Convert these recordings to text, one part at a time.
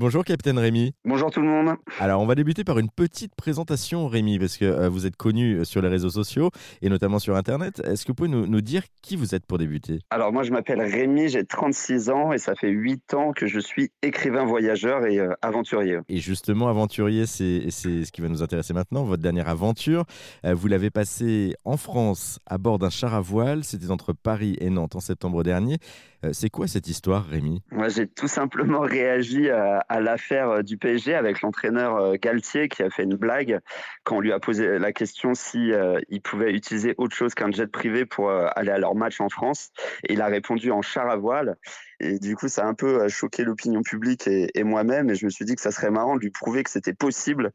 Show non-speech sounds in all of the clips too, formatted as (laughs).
Bonjour Capitaine Rémi. Bonjour tout le monde. Alors on va débuter par une petite présentation Rémi, parce que euh, vous êtes connu euh, sur les réseaux sociaux et notamment sur Internet. Est-ce que vous pouvez nous, dire qui vous êtes pour débuter? Alors moi je m'appelle Rémi, j'ai 36 ans et ça fait 8 ans que je suis écrivain voyageur et euh, aventurier. Et justement aventurier, c'est ce qui va nous intéresser maintenant, votre dernière aventure. vous l'avez passé en France à bord d'un char à voile, c'était entre Paris et Nantes en septembre dernier. c'est quoi cette histoire Rémi? Moi j'ai tout simplement (laughs) réagi à à l'affaire euh, du PSG avec l'entraîneur euh, Galtier qui a fait une blague quand on lui a posé la question si euh, il pouvait utiliser autre chose qu'un jet privé pour aller à leur match en France. Et il a répondu en char à voile. Et du coup, ça a un peu choqué l'opinion publique et, moi-même. Et je me suis dit que ça serait marrant de lui prouver que c'était possible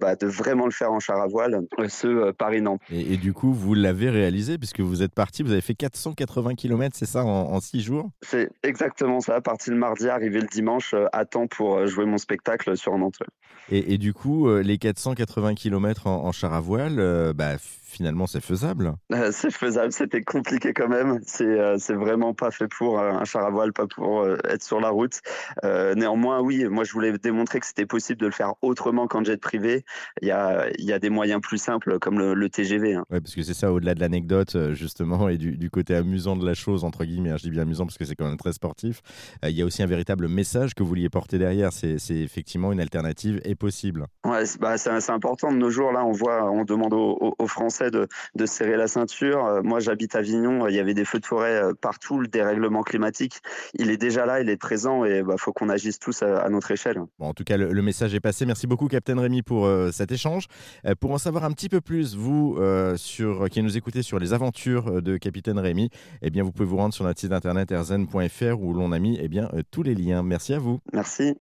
bah, de vraiment le faire en char à voile, ce Paris-Nantes. Et, du coup, vous l'avez réalisé puisque vous êtes parti, vous avez fait 480 km, c'est ça, en, six jours? C'est exactement ça. Parti le mardi, arrivé le dimanche, à temps pour euh, jouer mon spectacle sur Nantes. Et, du coup, euh, les 480 km en, char à voile, euh, bah, finalement, c'est faisable. c'est faisable, c'était compliqué quand même. C'est c'est vraiment pas fait pour un char à voile, pas pour être sur la route. néanmoins, oui, moi je voulais démontrer que c'était possible de le faire autrement qu'en jet privé. Il y a, il y a des moyens plus simples comme le, TGV. Hein. Ouais, parce que c'est ça, au-delà de l'anecdote, justement, et du, côté amusant de la chose, entre guillemets, hein, je dis bien amusant parce que c'est quand même très sportif, il y a aussi un véritable message que vous vouliez porter derrière. C'est effectivement une alternative et possible. Ouais, bah, c'est important de nos jours. Là, on voit, on demande aux, Français de, serrer la ceinture. Euh, moi, j'habite à Avignon. Il y avait des feux de forêt euh, partout. Le dérèglement climatique, il est déjà là, il est présent et il bah, faut qu'on agisse tous à, notre échelle. Bon, en tout cas, le, message est passé. Merci beaucoup, Capitaine Rémi, pour euh, cet échange. pour en savoir un petit peu plus, vous, sur, qui nous écoutez sur les aventures de Capitaine Rémi, eh bien, vous pouvez vous rendre sur notre site internet erzen.fr où l'on a mis eh bien, tous les liens. Merci à vous. Merci.